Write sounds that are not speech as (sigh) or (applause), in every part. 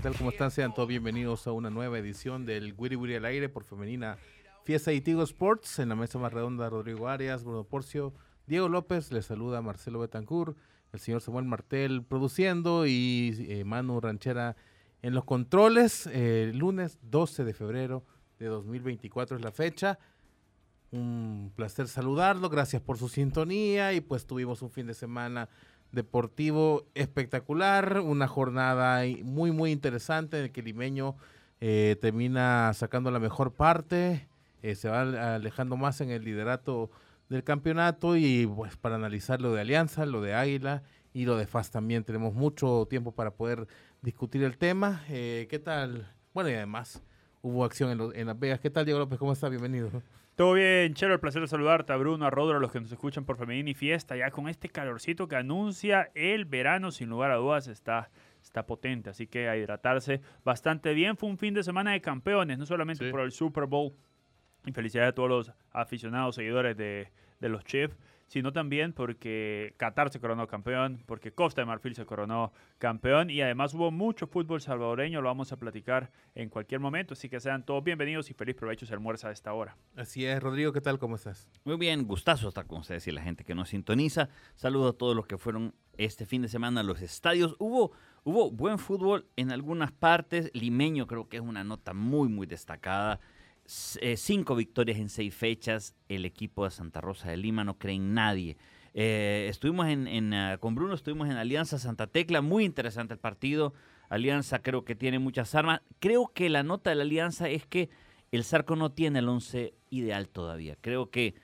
¿Qué tal? ¿Cómo están? Sean todos bienvenidos a una nueva edición del Wiri Wiri al aire por Femenina Fiesta y Tigo Sports. En la mesa más redonda, Rodrigo Arias, Bruno Porcio, Diego López, les saluda Marcelo Betancourt, el señor Samuel Martel produciendo y eh, Manu Ranchera en los controles. Eh, lunes 12 de febrero de 2024 es la fecha. Un placer saludarlo, gracias por su sintonía y pues tuvimos un fin de semana deportivo espectacular, una jornada muy muy interesante en el que Limeño eh, termina sacando la mejor parte, eh, se va alejando más en el liderato del campeonato y pues para analizar lo de Alianza, lo de Águila y lo de FAS también tenemos mucho tiempo para poder discutir el tema. Eh, ¿Qué tal? Bueno, y además hubo acción en, en Las Vegas. ¿Qué tal, Diego López? ¿Cómo está? Bienvenido. Todo bien, Chelo, el placer de saludarte a Bruno, a Rodro, a los que nos escuchan por Femenina y Fiesta, ya con este calorcito que anuncia el verano, sin lugar a dudas, está, está potente, así que a hidratarse bastante bien. Fue un fin de semana de campeones, no solamente Sí. por el Super Bowl, y felicidades a todos los aficionados, seguidores de, de los Chiefs, sino también porque Qatar se coronó campeón, porque Costa de Marfil se coronó campeón y además hubo mucho fútbol salvadoreño, lo vamos a platicar en cualquier momento, así que sean todos bienvenidos y feliz provecho se almuerza a esta hora. Así es, Rodrigo, ¿qué tal? ¿Cómo estás? Muy bien, gustazo estar con ustedes y la gente que nos sintoniza. Saludo a todos los que fueron este fin de semana a los estadios. Hubo, hubo buen fútbol en algunas partes. Limeño creo que es una nota muy, muy destacada. Eh, cinco victorias en seis fechas. El equipo de Santa Rosa de Lima no cree en nadie. Eh, estuvimos en, ah, con Bruno, estuvimos en Alianza Santa Tecla. Muy interesante el partido. Alianza creo que tiene muchas armas. Creo que la nota de la Alianza es que el Zarco no tiene el once ideal todavía. Creo que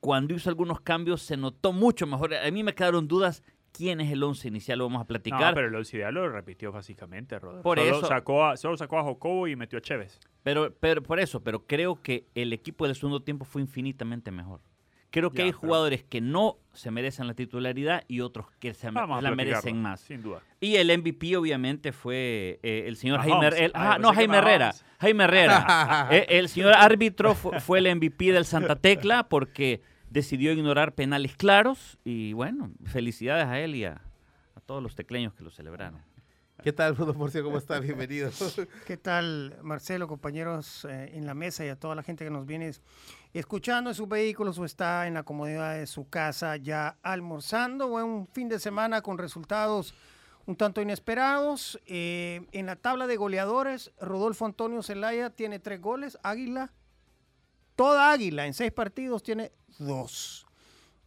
cuando hizo algunos cambios se notó mucho mejor. A mí me quedaron dudas quién es el once inicial, lo vamos a platicar. No, pero el Once Ideal lo repitió básicamente, Rodolfo. Por solo eso- Sacó a, solo sacó a Jocobo y metió a Chévez. Pero, pero por eso, pero creo que el equipo del segundo tiempo fue infinitamente mejor. Creo que Ya, hay pero- jugadores que no se merecen la titularidad y otros que se la merecen más. Sin duda. Y el MVP obviamente fue eh, el señor Mahomes. Jaime, el- Ah, yo no Jaime Herrera. Jaime (laughs) Herrera. Eh, el señor árbitro fu- fue el MVP del Santa Tecla porque decidió ignorar penales claros y bueno, felicidades a él y a, a todos los tecleños que lo celebraron. ¿Qué tal, Bruno Porcio? ¿Cómo está? Bienvenido. (laughs) ¿Qué tal, Marcelo, compañeros eh, en la mesa y a toda la gente que nos viene escuchando en sus vehículos o está en la comodidad de su casa ya almorzando? Buen un fin de semana con resultados un tanto inesperados. Eh, en la tabla de goleadores, Rodolfo Antonio Zelaya tiene tres goles, Águila, toda Águila en seis partidos tiene dos.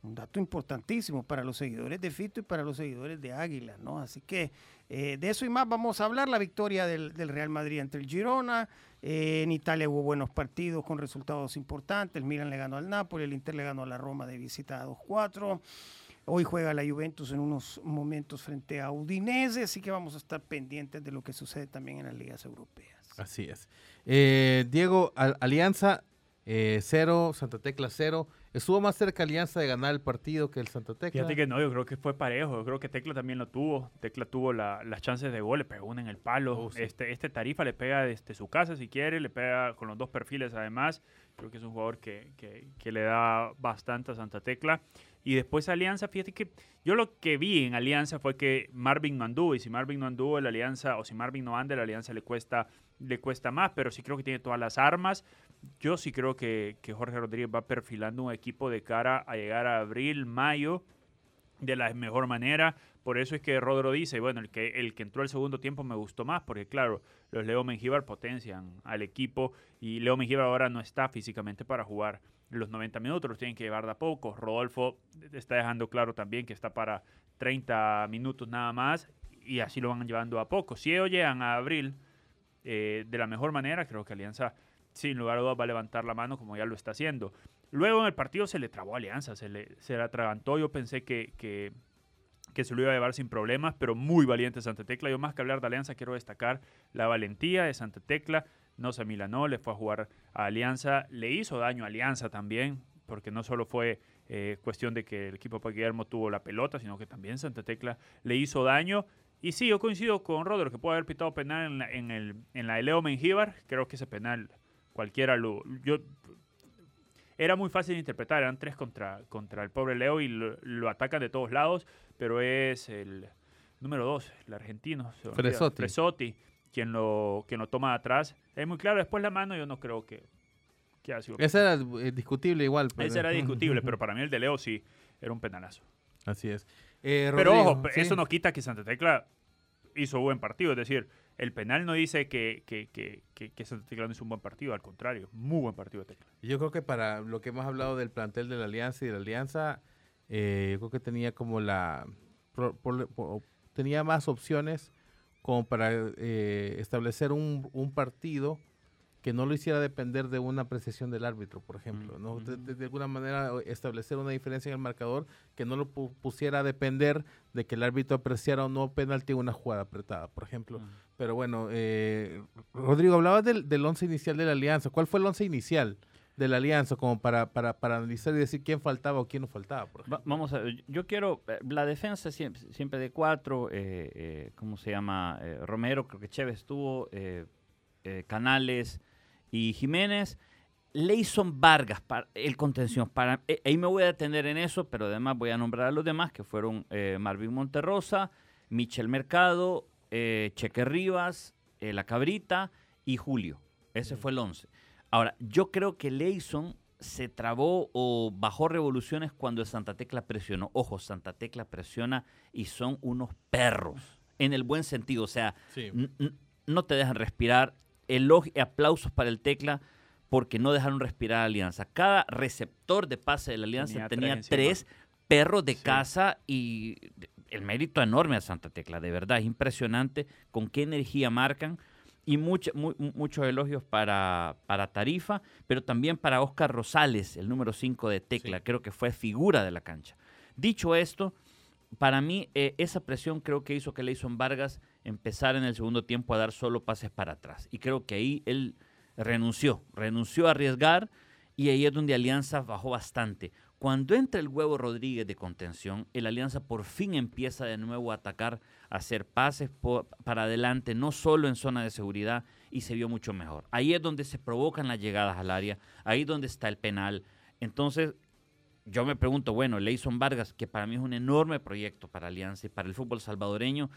Un dato importantísimo para los seguidores de Fito y para los seguidores de Águila, ¿no? Así que eh, de eso y más vamos a hablar. La victoria del, del Real Madrid ante el Girona. Eh, en Italia hubo buenos partidos con resultados importantes. El Milan le ganó al Napoli, el Inter le ganó a la Roma de visita a 2-4. Hoy juega la Juventus en unos momentos frente a Udinese, así que vamos a estar pendientes de lo que sucede también en las ligas europeas. Así es. Eh, Diego, Al- Alianza eh, Santa Tecla cero. Estuvo más cerca Alianza de ganar el partido que el Santa Tecla. Fíjate que no, yo creo que fue parejo. Yo creo que Tecla también lo tuvo. Tecla tuvo la- las chances de gol, le pegó una en el palo. Oh, sí. este, este Tarifa le pega desde su casa si quiere, le pega con los dos perfiles además. Creo que es un jugador que, que- que le da bastante a Santa Tecla. Y después Alianza, fíjate que yo lo que vi en Alianza fue que Marvin no anduvo. Y si Marvin no anduvo, la Alianza, o si Marvin no anda, la Alianza le cuesta, le cuesta más. Pero sí creo que tiene todas las armas. Yo sí creo que, que Jorge Rodríguez va perfilando un equipo de cara a llegar a abril, mayo de la mejor manera. Por eso es que Rodro dice, bueno, el que, el que entró al segundo tiempo me gustó más, porque claro, los Leo Mengíbar potencian al equipo y Leo Mengíbar ahora no está físicamente para jugar los 90 minutos, los tienen que llevar de a poco. Rodolfo está dejando claro también que está para 30 minutos nada más y así lo van llevando a poco. Si ellos llegan a abril eh, de la mejor manera, creo que Alianza sin lugar a dudas va a levantar la mano como ya lo está haciendo. Luego en el partido se le trabó Alianza, se le, atragantó. Yo pensé que, se lo iba a llevar sin problemas, pero muy valiente Santa Tecla. Yo más que hablar de Alianza quiero destacar la valentía de Santa Tecla. No se milanó, le fue a jugar a Alianza, le hizo daño a Alianza también, porque no solo fue eh, cuestión de que el equipo de Guillermo tuvo la pelota, sino que también Santa Tecla le hizo daño. Y sí, yo coincido con Rodro que puede haber pitado penal en la, en el, en la de Leo Mengíbar. Creo que ese penal cualquiera lo... Yo, era muy fácil de interpretar, eran tres contra, contra el pobre Leo y lo, atacan de todos lados, pero es el número dos, el argentino, Fresotti. Fresotti quien lo, quien lo toma atrás. Es muy claro, después la mano yo no creo que, que sido... Ese era eh, discutible igual. Pero... Ese era (laughs) discutible, pero para mí el de Leo sí era un penalazo. Así es. Eh, pero ojo, eso no quita que Santa Tecla hizo buen partido, es decir, el penal no dice que, que, que, que, Santa Tecla no es un buen partido, al contrario, muy buen partido de Tecla. Yo creo que para lo que hemos hablado del plantel de la Alianza y de la Alianza, eh, yo creo que tenía como la... tenía más opciones como para eh, establecer un, un partido que no lo hiciera depender de una apreciación del árbitro, por ejemplo, ¿no? De, alguna manera establecer una diferencia en el marcador que no lo pusiera a depender de que el árbitro apreciara o no penalti una jugada apretada, por ejemplo. Pero bueno, eh, Rodrigo, hablabas del, del once inicial de la alianza. ¿Cuál fue el once inicial? de la alianza como para, para, para analizar y decir quién faltaba o quién no faltaba. vamos a ver, yo quiero, eh, la defensa siempre, siempre de cuatro, eh, ¿cómo se llama? Romero, creo que Chévez estuvo, Canales, y Jiménez. Leison Vargas, para, el contención. Para, ahí me voy a detener en eso, pero además voy a nombrar a los demás, que fueron Marvin Monterrosa, Michel Mercado, eh, Cheque Rivas, La Cabrita y Julio. Ese fue el 11. Ahora, yo creo que Leison se trabó o bajó revoluciones cuando Santa Tecla presionó. Ojo, Santa Tecla presiona y son unos perros, en el buen sentido. O sea, no te dejan respirar, elogio, aplausos para el Tecla porque no dejaron respirar a Alianza. Cada receptor de pase de la Alianza tenía, tres, perros de casa y el mérito enorme a Santa Tecla, de verdad, es impresionante con qué energía marcan y muchos elogios para, para Tarifa, pero también para Oscar Rosales, el número 5 de Tecla, creo que fue figura de la cancha. Dicho esto, para mí eh, esa presión creo que hizo que Leison Vargas empezar en el segundo tiempo a dar solo pases para atrás. Y creo que ahí él renunció, renunció a arriesgar y ahí es donde Alianza bajó bastante. Cuando entra el huevo Rodríguez de contención, el Alianza por fin empieza de nuevo a atacar, a hacer pases para adelante, no solo en zona de seguridad, y se vio mucho mejor. Ahí es donde se provocan las llegadas al área, ahí es donde está el penal. Entonces, yo me pregunto, bueno, Leison Vargas, que para mí es un enorme proyecto para Alianza y para el fútbol salvadoreño,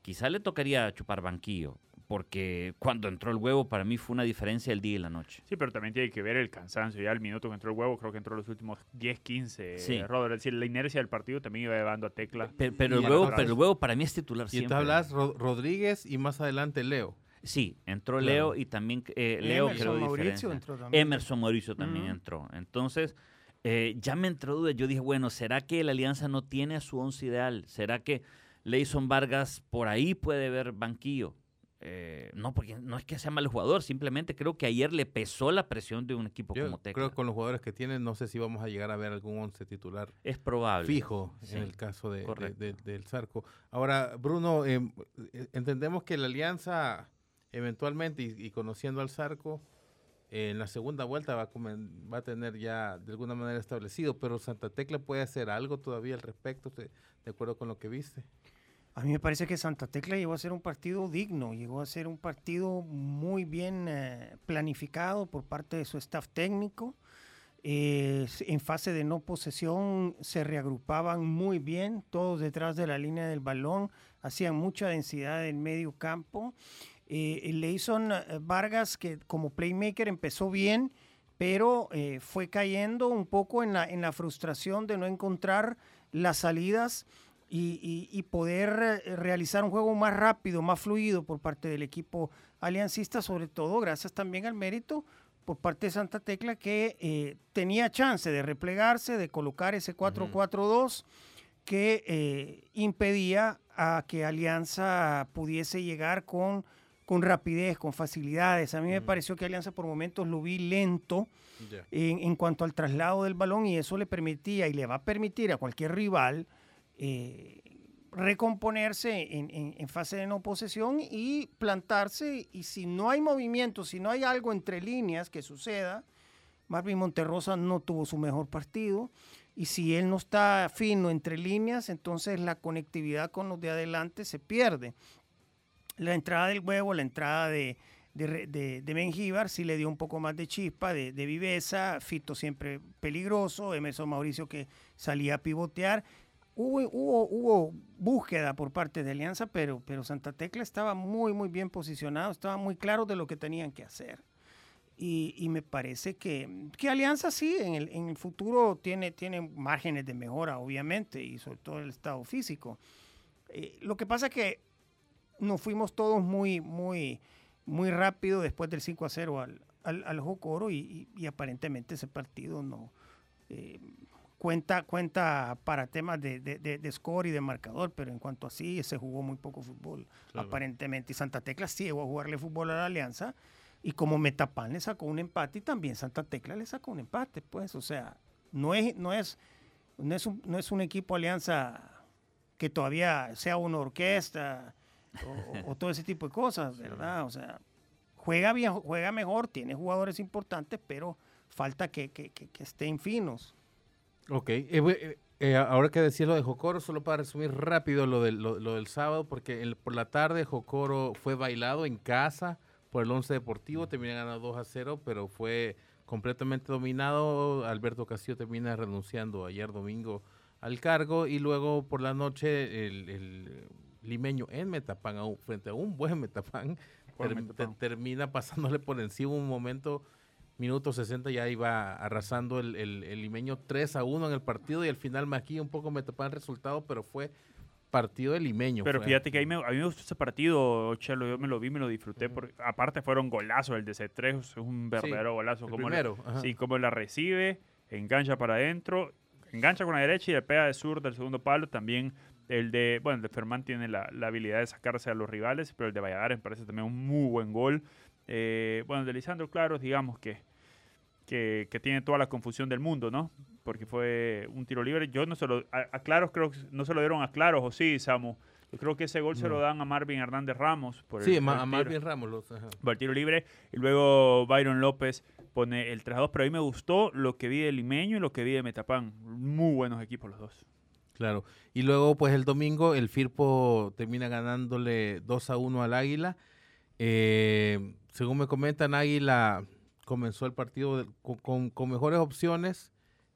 quizá le tocaría chupar banquillo, porque cuando entró el huevo para mí fue una diferencia el día y la noche. Sí, pero también tiene que ver el cansancio. Ya el minuto que entró el huevo, creo que entró los últimos 10, 15. Sí. Es decir, la inercia del partido también iba llevando a tecla. Pero, el, huevo, pero el huevo para mí es titular y siempre. Y tú hablas Rodríguez y más adelante Leo. Sí, entró Leo y también eh, Leo Emerson Mauricio entró también. Emerson Mauricio también entró. Entonces, eh, ya me entró duda. Yo dije, bueno, ¿será que la Alianza no tiene a su once ideal? ¿Será que Leison Vargas por ahí puede ver banquillo. Eh, no, porque no es que sea mal jugador, simplemente creo que ayer le pesó la presión de un equipo como Tecla. Creo que con los jugadores que tienen, no sé si vamos a llegar a ver algún once titular. Es probable. Fijo en el caso de, del Zarco. Ahora, Bruno, em, eh, entendemos que la alianza eventualmente, y, conociendo al Zarco, en la segunda vuelta va a, va a tener ya de alguna manera establecido, pero Santa Tecla puede hacer algo todavía al respecto, de acuerdo con lo que viste. A mí me parece que Santa Tecla llegó a ser un partido digno, llegó a ser un partido muy bien eh, planificado por parte de su staff técnico. Eh, en fase de no posesión se reagrupaban muy bien, todos detrás de la línea del balón, hacían mucha densidad en medio campo. Eh, Leison eh, Vargas, que como playmaker empezó bien, pero fue cayendo un poco en la, en la frustración de no encontrar las salidas y, poder eh, realizar un juego más rápido, más fluido por parte del equipo aliancista, sobre todo gracias también al mérito por parte de Santa Tecla que eh, tenía chance de replegarse, de colocar ese 4-4-2 que eh, impedía a que Alianza pudiese llegar con, con rapidez, con facilidades. A mí me pareció que Alianza por momentos lo vi lento en, cuanto al traslado del balón y eso le permitía y le va a permitir a cualquier rival eh, recomponerse en, fase de no posesión y plantarse. Y si no hay movimiento, si no hay algo entre líneas que suceda, Marvin Monterrosa no tuvo su mejor partido. Y si él no está fino entre líneas, entonces la conectividad con los de adelante se pierde. La entrada del huevo, la entrada de, de, de, sí le dio un poco más de chispa, de, de, viveza. Fito siempre peligroso. Emerson Mauricio que salía a pivotear. Hubo, hubo, hubo, búsqueda por parte de Alianza, pero, pero Santa Tecla estaba muy, muy bien posicionado. Estaba muy claro de lo que tenían que hacer. Y, me parece que, que, Alianza sí, en el, en el futuro tiene, tiene márgenes de mejora, obviamente, y sobre todo el estado físico. Eh, lo que pasa es que nos fuimos todos muy, muy, muy rápido después del 5 a 0 al, al, al Jocoro y, y, aparentemente ese partido no eh, cuenta, cuenta para temas de, de, de, score y de marcador, pero en cuanto a sí, se jugó muy poco fútbol, aparentemente. Y Santa Tecla sí llegó a jugarle fútbol a la Alianza y como Metapan le sacó un empate y también Santa Tecla le sacó un empate, pues, o sea, no es, no es, no es, un, no es un equipo alianza que todavía sea una orquesta o, todo ese tipo de cosas, ¿verdad? O sea, juega bien, juega mejor, tiene jugadores importantes, pero falta que, que, que, estén finos. Ok, eh, eh, eh, ahora que decía lo de Jocoro, solo para resumir rápido lo del, lo, del sábado, porque por la tarde Jocoro fue bailado en casa por el Once Deportivo, termina ganando 2 a 0, pero fue completamente dominado. Alberto Castillo termina renunciando ayer domingo al cargo y luego por la noche el, limeño en Metapán, frente a un buen Metapán, termina pasándole por encima un momento, minuto 60 ya iba arrasando el, el, limeño 3 a 1 en el partido y al final aquí un poco Metapán el resultado, pero fue partido de limeño. Pero fíjate que a mí, me, a mí me gustó ese partido, Chelo, yo me lo vi, me lo disfruté, porque aparte fueron golazos, el de C3 es un verdadero golazo. como primero. sí, como la recibe, engancha para adentro, engancha con la derecha y le pega de sur del segundo palo. También el de, bueno, el de Fermán tiene la, la, habilidad de sacarse a los rivales, pero el de Valladares me parece también un muy buen gol. Eh, bueno, el de Lisandro Claro, digamos que que, tiene toda la confusión del mundo, ¿no? Porque fue un tiro libre. Yo no se lo. A, Claros creo que no se lo dieron a Claros, o sí, Samu. Yo creo que ese gol se lo dan a Marvin Hernández Ramos. Por sí, a Marvin Ramos. por el tiro libre. Y luego Byron López pone el 3-2. Pero a mí me gustó lo que vi de Limeño y lo que vi de Metapán. Muy buenos equipos los dos. Claro. Y luego, pues el domingo, el Firpo termina ganándole 2 a 1 al Águila. Eh, según me comentan, Águila comenzó el partido con, mejores opciones.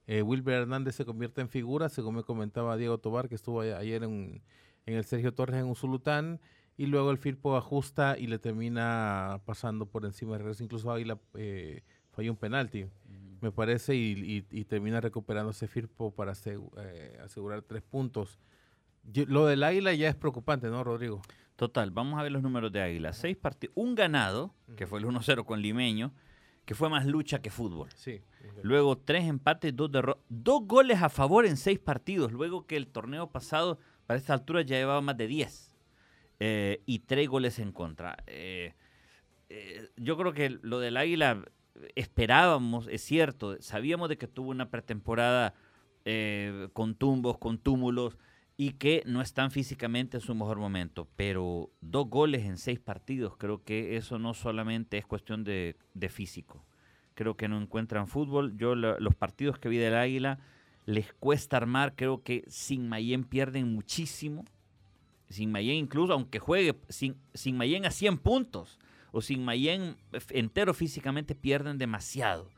Eh, Wilber Hernández se convierte en figura, según me comentaba Diego Tobar, que estuvo ayer en, el Sergio Torres en Usulután. Y luego el Firpo ajusta y le termina pasando por encima de regreso. Incluso Águila eh, falló un penalti, me parece, y, termina recuperando ese Firpo para eh, asegurar tres puntos. lo del Águila ya es preocupante, ¿no, Rodrigo? Total, vamos a ver los números de Águila. Seis partidos, un ganado, que fue el 1-0 con Limeño, que fue más lucha que fútbol. Sí. Luego tres empates, dos derrotas, dos goles a favor en seis partidos, luego que el torneo pasado para esta altura ya llevaba más de diez. Eh, y tres goles en contra. Eh, eh, yo creo que lo del Águila esperábamos, es cierto, sabíamos de que tuvo una pretemporada con tumbos, con túmulos, y que no están físicamente en su mejor momento. Pero dos goles en seis partidos, creo que eso no solamente es cuestión de, físico. Creo que no encuentran fútbol. Yo los partidos que vi del Águila les cuesta armar. Creo que sin Mayen pierden muchísimo. Sin Mayen incluso, aunque juegue sin, sin Mayen a 100 puntos o sin Mayen entero físicamente pierden demasiado.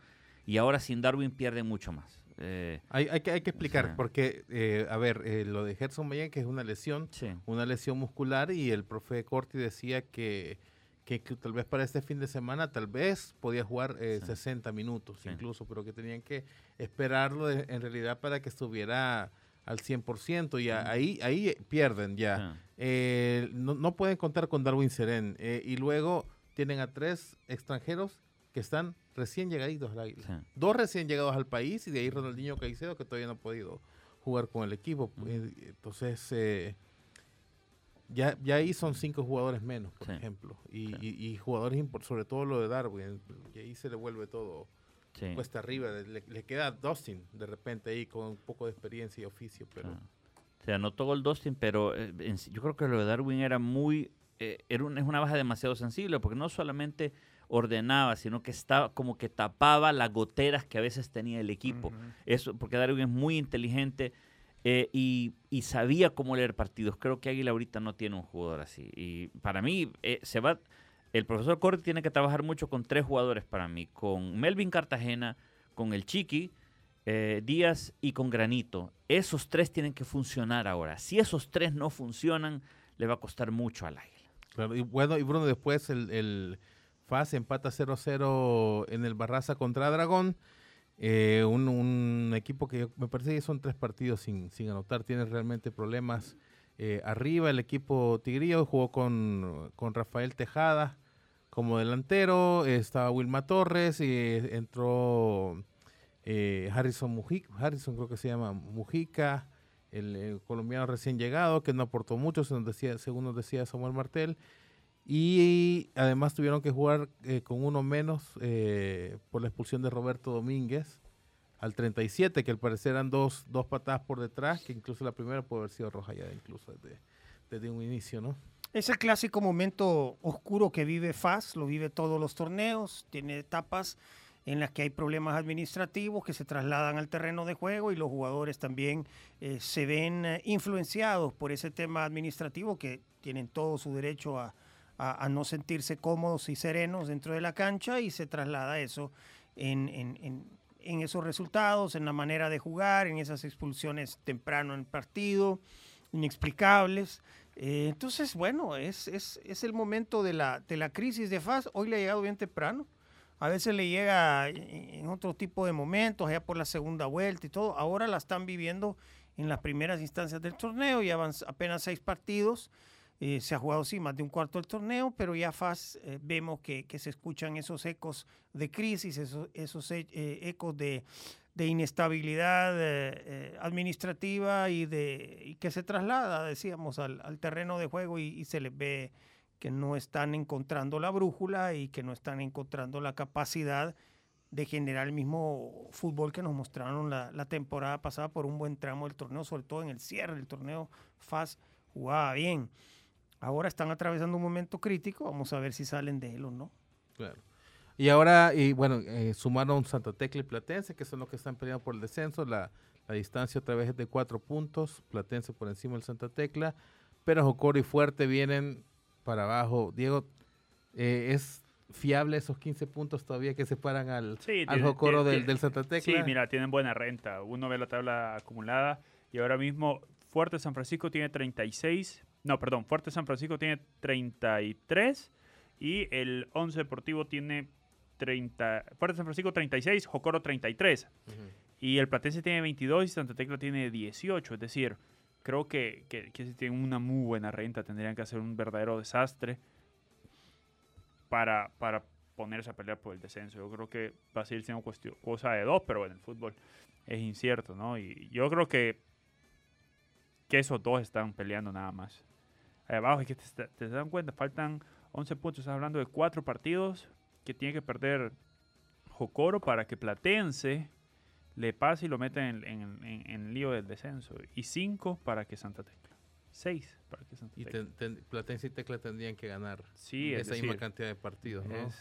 Y ahora sin Darwin pierden mucho más. Eh, hay, hay, que, hay que explicar, porque, eh, a ver, eh, lo de Gerson Mayen, que es una lesión, una lesión muscular, y el profe Corti decía que, que, tal vez para este fin de semana, tal vez podía jugar 60 minutos incluso, pero que tenían que esperarlo en realidad para que estuviera al 100% y ahí, ahí pierden ya. Eh, no, no, pueden contar con Darwin Seren. Eh, y luego tienen a tres extranjeros que están recién llegaditos al Dos recién llegados al país y de ahí Ronaldinho Caicedo que todavía no ha podido jugar con el equipo. Eh, entonces, ya, ya ahí son cinco jugadores menos, por ejemplo. Y, y, jugadores, sobre todo lo de Darwin, y ahí se le vuelve todo cuesta arriba. Le, queda Dustin de repente ahí con un poco de experiencia y oficio, pero... Se anotó gol Dustin, pero eh, yo creo que lo de Darwin era muy... Eh, era es una baja demasiado sensible, porque no solamente ordenaba, sino que estaba como que tapaba las goteras que a veces tenía el equipo. Eso, porque Darwin es muy inteligente eh, y, sabía cómo leer partidos. Creo que Águila ahorita no tiene un jugador así. Y para mí, se va. El profesor Corte tiene que trabajar mucho con tres jugadores para mí: con Melvin Cartagena, con el Chiqui eh, Díaz y con Granito. Esos tres tienen que funcionar ahora. Si esos tres no funcionan, le va a costar mucho al Águila. y bueno, y Bruno, después el, el Empata 0-0 en el Barraza contra Dragón. Eh, un, equipo que me parece que son tres partidos sin, sin anotar, tiene realmente problemas eh, arriba. El equipo Tigrillo jugó con, con Rafael Tejada como delantero, estaba Wilma Torres y entró eh, Harrison Mujica, Harrison creo que se llama Mujica, el, colombiano recién llegado, que no aportó mucho, según, decía, según nos decía Samuel Martel. Y además tuvieron que jugar eh, con uno menos eh, por la expulsión de Roberto Domínguez al 37, que al parecer eran dos, dos patadas por detrás, que incluso la primera puede haber sido roja ya incluso desde, desde un inicio, ¿no? Es el clásico momento oscuro que vive FAS, lo vive todos los torneos, tiene etapas en las que hay problemas administrativos que se trasladan al terreno de juego y los jugadores también eh, se ven influenciados por ese tema administrativo que tienen todo su derecho a, no sentirse cómodos y serenos dentro de la cancha y se traslada eso en, en, esos resultados, en la manera de jugar, en esas expulsiones temprano en el partido, inexplicables. Eh, entonces, bueno, es, es, es, el momento de la, de la crisis de FAS. Hoy le ha llegado bien temprano a veces le llega en otro tipo de momentos, allá por la segunda vuelta y todo. Ahora la están viviendo en las primeras instancias del torneo, van apenas seis partidos. Eh, se ha jugado sí más de un cuarto del torneo, pero ya faz, eh, vemos que, se escuchan esos ecos de crisis, esos, esos eh, ecos de, inestabilidad administrativa y, de, que se traslada, decíamos, al, terreno de juego y se les ve que no están encontrando la brújula y que no están encontrando la capacidad de generar el mismo fútbol que nos mostraron la, temporada pasada por un buen tramo del torneo, sobre todo en el cierre del torneo. FAS jugaba bien. Ahora están atravesando un momento crítico, vamos a ver si salen de él o no. Claro. Y ahora, y bueno, eh, sumaron Santa Tecla y Platense, que son los que están peleando por el descenso. La, la distancia otra vez es de cuatro puntos, Platense por encima del Santa Tecla, pero Jocoro y Fuerte vienen para abajo. Diego, eh, ¿es fiable esos 15 puntos todavía que separan al, al Jocoro del, del, Santa Tecla? Sí, mira, tienen buena renta. Uno ve la tabla acumulada y ahora mismo Fuerte San Francisco tiene 36. No, perdón, Fuerte San Francisco tiene 33 y el 11 Deportivo tiene 30. Fuerte San Francisco 36, Jocoro 33. Y el Platense tiene 22 y Santa Tecla tiene 18. Es decir, creo que, que, si tienen una muy buena renta tendrían que hacer un verdadero desastre para, para ponerse a pelear por el descenso. Yo creo que va a seguir siendo cosa de dos, pero en el fútbol es incierto, ¿no? Y yo creo que, que esos dos están peleando nada más. Ahí abajo, es que te, te, dan cuenta, faltan 11 puntos. Estás hablando de cuatro partidos que tiene que perder Jocoro para que Platense le pasa y lo mete en, en, lío del descenso. Y cinco para que Santa Tecla. Seis para que Santa Tecla. Y Platense y Tecla tendrían que ganar sí, esa misma cantidad de partidos, ¿no? Es,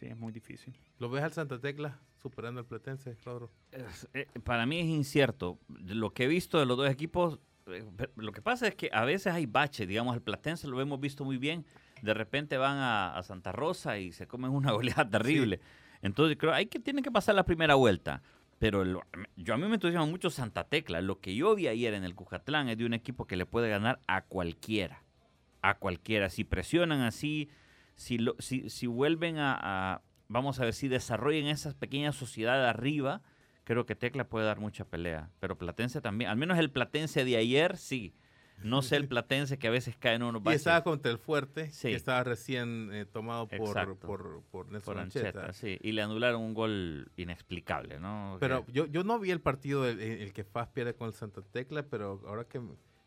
sí, es muy difícil. ¿Lo ves al Santa Tecla superando al Platense, Rodro? Eh, para mí es incierto. Lo que he visto de los dos equipos, eh, lo que pasa es que a veces hay baches, digamos, el Platense lo hemos visto muy bien. De repente van a, Santa Rosa y se comen una (laughs) goleada terrible. Entonces, creo hay que tiene que pasar la primera vuelta. Pero yo a mí me entusiasma mucho Santa Tecla. Lo que yo vi ayer en el Cujatlán es de un equipo que le puede ganar a cualquiera. A cualquiera. Si presionan así, si, lo, si, si vuelven a, vamos a ver, si desarrollen esas pequeñas sociedades arriba, creo que Tecla puede dar mucha pelea, pero Platense también, al menos el Platense de ayer sí. No sé el (laughs) Platense que a veces cae en unos Y baches. estaba contra el Fuerte, Sí. que estaba recién eh, tomado por, por, por Nelson por Ancheta. Ancheta, sí, y le anularon un gol inexplicable, ¿no? Pero Que- yo, yo no vi el partido el, el que FAS pierde con el Santa Tecla, pero ahora que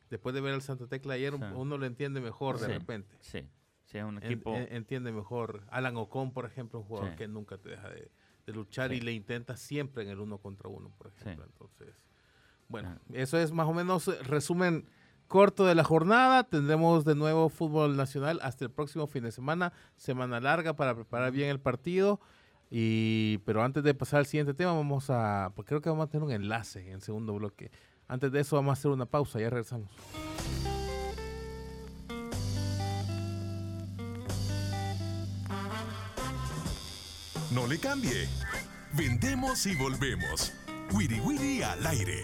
después de ver el Santa Tecla ayer, Sí. uno lo entiende mejor de repente. sí, sí, es un equipo... en- entiende mejor. Alan Ocon, por ejemplo, un jugador que nunca te deja de, de luchar Sí. y le intenta siempre en el uno contra uno, por ejemplo. Sí. Entonces, bueno, Ah. eso es más o menos eh, resumen corto de la jornada. Tendremos de nuevo fútbol nacional hasta el próximo fin de semana, semana larga para preparar bien el partido. Y, pero antes de pasar al siguiente tema, vamos a, pues creo que vamos a tener un enlace en el segundo bloque. Antes de eso, vamos a hacer una pausa, ya regresamos. No le cambie. Vendemos y volvemos. Wiri Wiri al aire.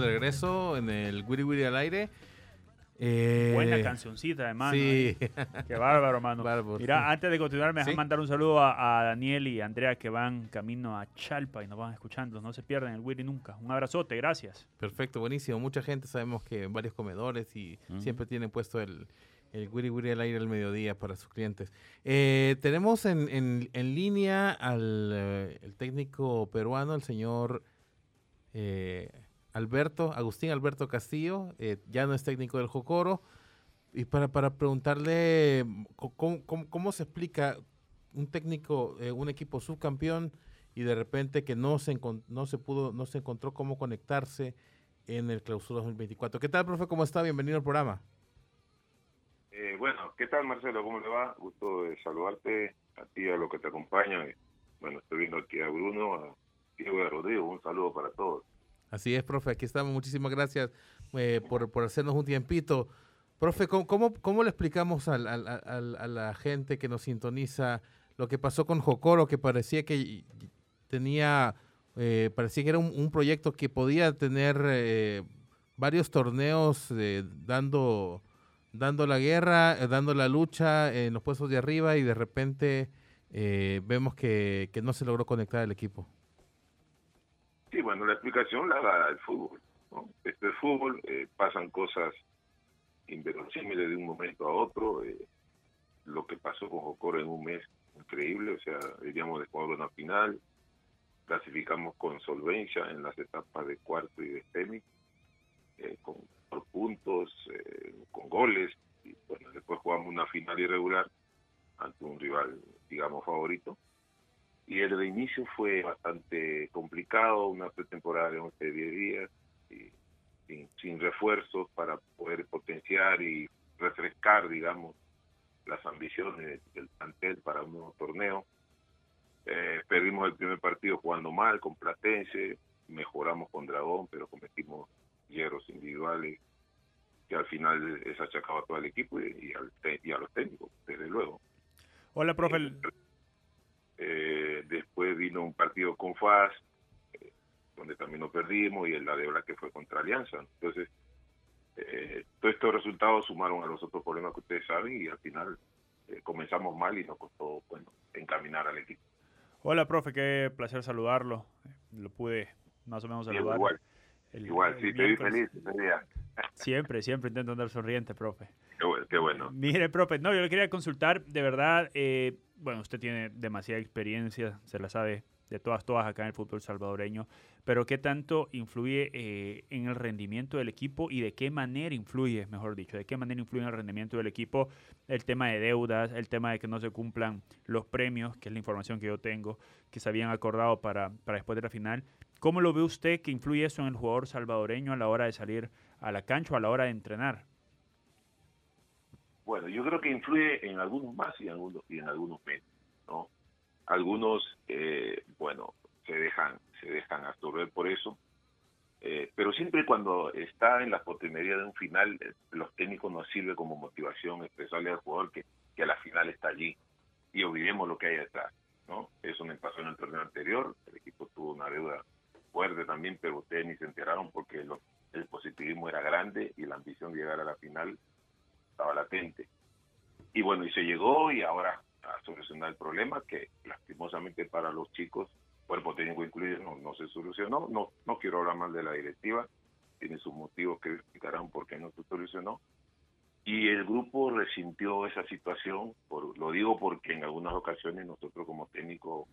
De regreso en el Wiri Wiri al aire. Eh, Buena cancioncita, además. Sí. (laughs) Qué bárbaro, hermano. Bárbaro, Mira, sí. antes de continuar, me dejan Sí. mandar un saludo a, a Daniel y Andrea que van camino a Chalpa y nos van escuchando. No se pierdan el Wiri nunca. Un abrazote, gracias. Perfecto, buenísimo. Mucha gente sabemos que en varios comedores y siempre tienen puesto el, el Wiri Wiri al aire al mediodía para sus clientes. Eh, tenemos en, en- en línea al eh, el técnico peruano, el señor eh, Alberto, Agustín Alberto Castillo, eh, ya no es técnico del Jocoro. Y para, para preguntarle cómo, se explica un técnico, eh, un equipo subcampeón y de repente que no se, no se pudo, no se encontró cómo conectarse en el clausura 2024. ¿Qué tal, profe? ¿Cómo está? Bienvenido al programa. Eh, bueno, ¿qué tal Marcelo? ¿Cómo le va? Gusto de saludarte a ti, a los que te acompañan. Bueno, estoy viendo aquí a Bruno, a Diego y a Rodrigo. Un saludo para todos. Así es, profe, aquí estamos. Muchísimas gracias eh, por, por hacernos un tiempito. Profe, ¿cómo, cómo, cómo le explicamos a la gente que nos sintoniza lo que pasó con Jocoro, que parecía que tenía, eh, parecía que era un, proyecto que podía tener eh, varios torneos eh, dando, dando la guerra, eh, dando la lucha en los puestos de arriba y de repente vemos que, que no se logró conectar el equipo? Bueno, la explicación la da el fútbol. ¿no? Este es fútbol, eh, pasan cosas inverosímiles de un momento a otro. eh, lo que pasó con Jocoro en un mes, increíble. O sea, iríamos de jugar una final. Clasificamos con solvencia en las etapas de cuarto y de semi, eh, con, por puntos, con goles. Y bueno, después jugamos una final irregular ante un rival, digamos, favorito. Y el reinicio fue bastante complicado, una pretemporada de 11, 10 días, y sin, sin refuerzos para poder potenciar y refrescar, digamos, las ambiciones del plantel para un nuevo torneo. Eh, perdimos el primer partido jugando mal con Platense, mejoramos con Dragón, pero cometimos hierros individuales que al final es achacado a todo el equipo y, y al y a los técnicos, desde luego. Hola, profe. Eh, después vino un partido con FAS, eh, donde también lo perdimos, y el la de que fue contra Alianza. Entonces, eh, todos estos resultados sumaron a los otros problemas que ustedes saben, y al final eh, comenzamos mal y nos costó bueno encaminar al equipo. Hola, profe. Qué placer saludarlo. Lo pude más o menos saludar. igual, el- igual, el sí, te vi miércoles. feliz ese día. Siempre, siempre intento andar sonriente, profe. Qué bueno. (laughs) Mire, profe, no, yo le quería consultar, de verdad, eh, bueno, usted tiene demasiada experiencia, se la sabe de todas, todas acá en el fútbol salvadoreño, pero ¿qué tanto influye eh, en el rendimiento del equipo y de qué manera influye, mejor dicho, de qué manera influye en el rendimiento del equipo el tema de deudas, el tema de que no se cumplan los premios, que es la información que yo tengo, que se habían acordado para, para después de la final? ¿Cómo lo ve usted que influye eso en el jugador salvadoreño a la hora de salir a la cancha o a la hora de entrenar? Bueno, yo creo que influye en algunos más y en algunos, y en algunos menos, ¿no? Algunos, eh, bueno, se dejan, se dejan absorber por eso, eh, pero siempre cuando está en la potrimería de un final, eh, los técnicos nos sirve como motivación expresarle al jugador que, que a la final está allí y olvidemos lo que hay detrás, ¿no? Eso me pasó en el torneo anterior, el equipo tuvo una deuda fuerte también, pero ustedes ni se enteraron porque lo- el positivismo era grande y la ambición de llegar a la final estaba latente. Y bueno, y se llegó y ahora a solucionar el problema que lastimosamente para los chicos, cuerpo técnico incluido, no, no se solucionó. No, no quiero hablar mal de la directiva, tiene sus motivos que explicarán por qué no se solucionó. Y el grupo resintió esa situación, por, lo digo porque en algunas ocasiones nosotros como técnicos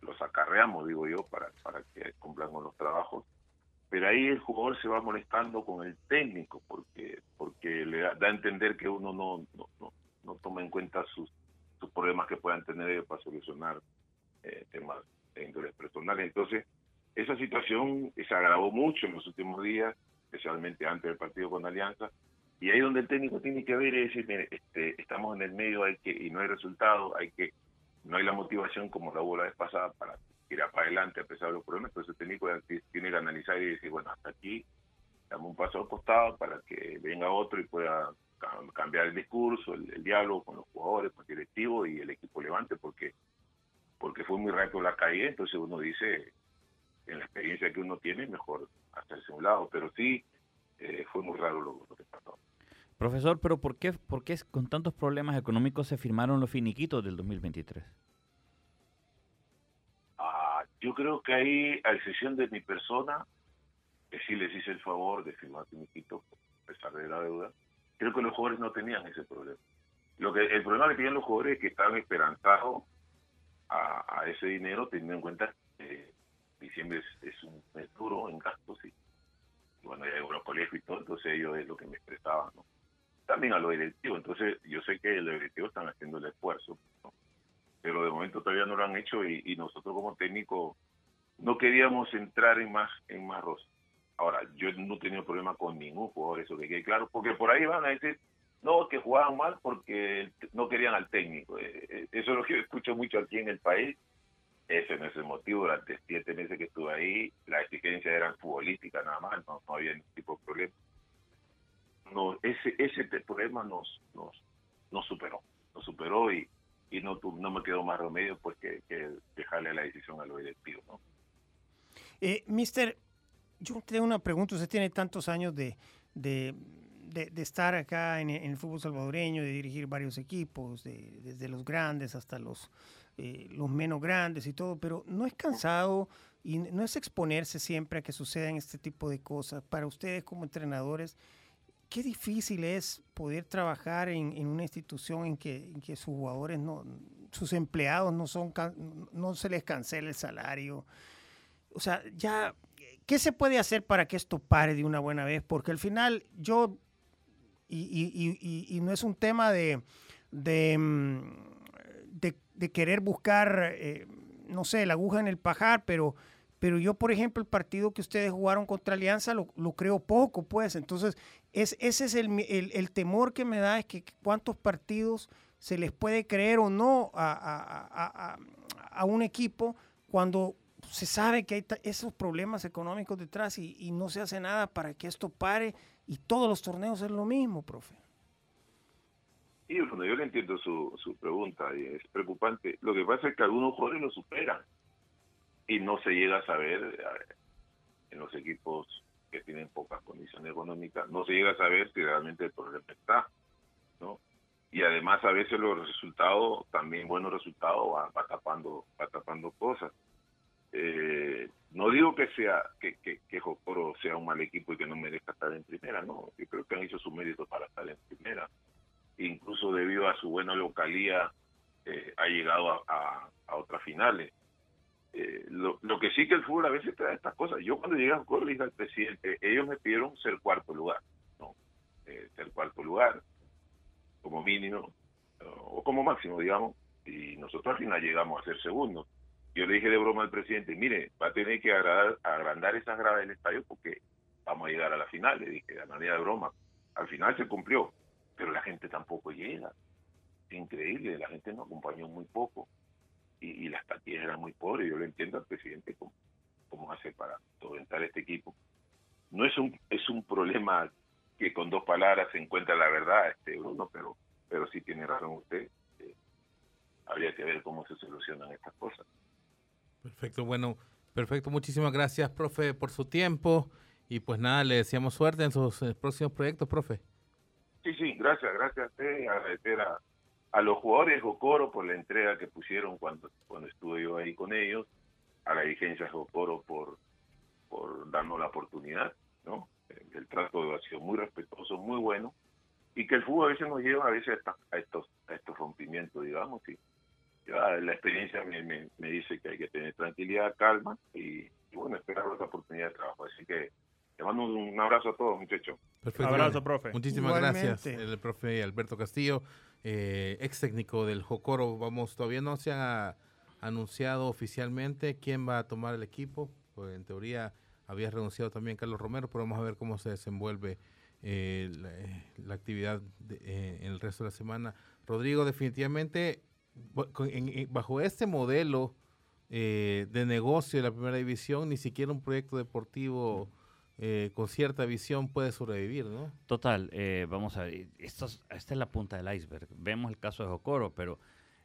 los acarreamos, digo yo, para, para que cumplan con los trabajos pero ahí el jugador se va molestando con el técnico porque porque le da, da a entender que uno no no, no, no toma en cuenta sus, sus problemas que puedan tener para solucionar eh, temas de índole personales. Entonces, esa situación se agravó mucho en los últimos días, especialmente antes del partido con Alianza, y ahí donde el técnico tiene que ver es decir, mire, este, estamos en el medio hay que y no hay resultado, hay que no hay la motivación como la hubo la vez pasada para ir para adelante a pesar de los problemas, entonces el técnico tiene que analizar y decir, bueno, hasta aquí damos un paso al costado para que venga otro y pueda cam- cambiar el discurso, el, diálogo con los jugadores, con el directivo y el equipo levante, porque porque fue muy rápido la caída, entonces uno dice, en la experiencia que uno tiene, mejor hacerse un lado. Pero sí, eh, fue muy raro lo, lo, que pasó. Profesor, pero ¿por qué, ¿por qué con tantos problemas económicos se firmaron los finiquitos del 2023? Yo creo que ahí, a excepción de mi persona, que sí les hice el favor de firmar finiquitos a pesar de la deuda, creo que los jugadores no tenían ese problema. Lo que El problema que tenían los jugadores es que estaban esperanzados a, ese dinero, teniendo en cuenta que diciembre es, es un mes duro en gastos y, y bueno, ya los colegios y todo, entonces ellos es lo que me expresaban, ¿no? También a los directivos, entonces yo sé que los directivos están haciendo el esfuerzo, ¿no? Pero de momento todavía no lo han hecho y, y nosotros como técnico no queríamos entrar en más en más rosa. Ahora, yo no he tenido problema con ningún jugador, eso que quede claro, porque por ahí van a decir, no, que jugaban mal porque no querían al técnico. Eso es lo que escucho mucho aquí en el país. Ese no es el motivo. Durante siete meses que estuve ahí, la exigencia era futbolística nada más, no, no había ningún tipo de problema. No, ese ese problema nos nos nos superó, nos superó y, y no no me quedó más remedio pues que, que dejarle la decisión a los directivos. ¿no? Eh, mister, yo tengo una pregunta. Usted tiene tantos años de, de, de, de estar acá en, en, el fútbol salvadoreño, de dirigir varios equipos, de, desde los grandes hasta los, eh, los menos grandes y todo, pero no es cansado y no es exponerse siempre a que sucedan este tipo de cosas. Para ustedes como entrenadores, qué difícil es poder trabajar en, una institución en que, sus jugadores no, sus empleados no son, no se les cancela el salario. O sea, ya ¿Qué se puede hacer para que esto pare de una buena vez? Porque al final yo, y, no es un tema de, de, de querer buscar, eh, no sé, la aguja en el pajar, pero, pero yo, por ejemplo, el partido que ustedes jugaron contra Alianza lo, creo poco, pues. Entonces, es, ese es el, el, temor que me da, es que cuántos partidos se les puede creer o no a, a, a, a un equipo cuando se sabe que hay esos problemas económicos detrás y, no se hace nada para que esto pare y todos los torneos es lo mismo, profe. Y bueno, yo le entiendo su, su pregunta y es preocupante. Lo que pasa es que algunos jugadores lo superan y no se llega a saber en los equipos que tienen pocas condiciones económicas, no se llega a saber si realmente el problema está, ¿no? Y además a veces los resultados, también buenos resultados, va, va tapando, va tapando cosas. Eh, no digo que sea que, que, que Jocoro sea un mal equipo y que no merezca estar en primera, no, yo creo que han hecho su mérito para estar en primera. Incluso debido a su buena localía eh, ha llegado a, a, a otras finales. Eh, lo, lo, que sí que el fútbol a veces te da estas cosas. Yo cuando llegué a Jocoro le dije al presidente, ellos me pidieron ser cuarto lugar, no, eh, ser cuarto lugar como mínimo o como máximo, digamos, y nosotros al final llegamos a ser segundos yo le dije de broma al presidente, mire, va a tener que agrandar, agrandar esas gradas del estadio porque vamos a llegar a la final, le dije, de manera de broma. Al final se cumplió, pero la gente tampoco llega. Increíble, la gente nos acompañó muy poco y, y las taquillas eran muy pobres. Yo le entiendo al presidente cómo, cómo hace para solventar este equipo. No es un, es un problema que con dos palabras se encuentra la verdad, este Bruno, pero, pero sí tiene razón usted. Eh, habría que ver cómo se solucionan estas cosas. Perfecto, bueno, perfecto. Muchísimas gracias, profe, por su tiempo. Y pues nada, le deseamos suerte en sus eh, próximos proyectos, profe. Sí, sí, gracias, gracias a usted. Agradecer a, a los jugadores de Jocoro por la entrega que pusieron cuando, cuando estuve yo ahí con ellos, a la dirigencia de Jocoro por, por darnos la oportunidad, ¿no? El trato ha sido muy respetuoso, muy bueno, y que el fútbol a veces nos lleva a veces a, estos, a estos rompimientos, digamos, y, la experiencia me, me, me, dice que hay que tener tranquilidad, calma y, y, bueno, esperar otra oportunidad de trabajo. Así que te mando un abrazo a todos, muchachos. Perfecto. Un abrazo, profe. Muchísimas Igualmente. gracias, el profe Alberto Castillo, eh, ex técnico del Jocoro. Vamos, todavía no se ha anunciado oficialmente quién va a tomar el equipo. Pues en teoría había renunciado también Carlos Romero, pero vamos a ver cómo se desenvuelve eh, la, la, actividad de, eh, en el resto de la semana. Rodrigo, definitivamente bajo este modelo eh, de negocio de la primera división, ni siquiera un proyecto deportivo eh, con cierta visión puede sobrevivir, ¿no? Total, eh, vamos a ver, esta es la punta del iceberg. Vemos el caso de Jocoro, pero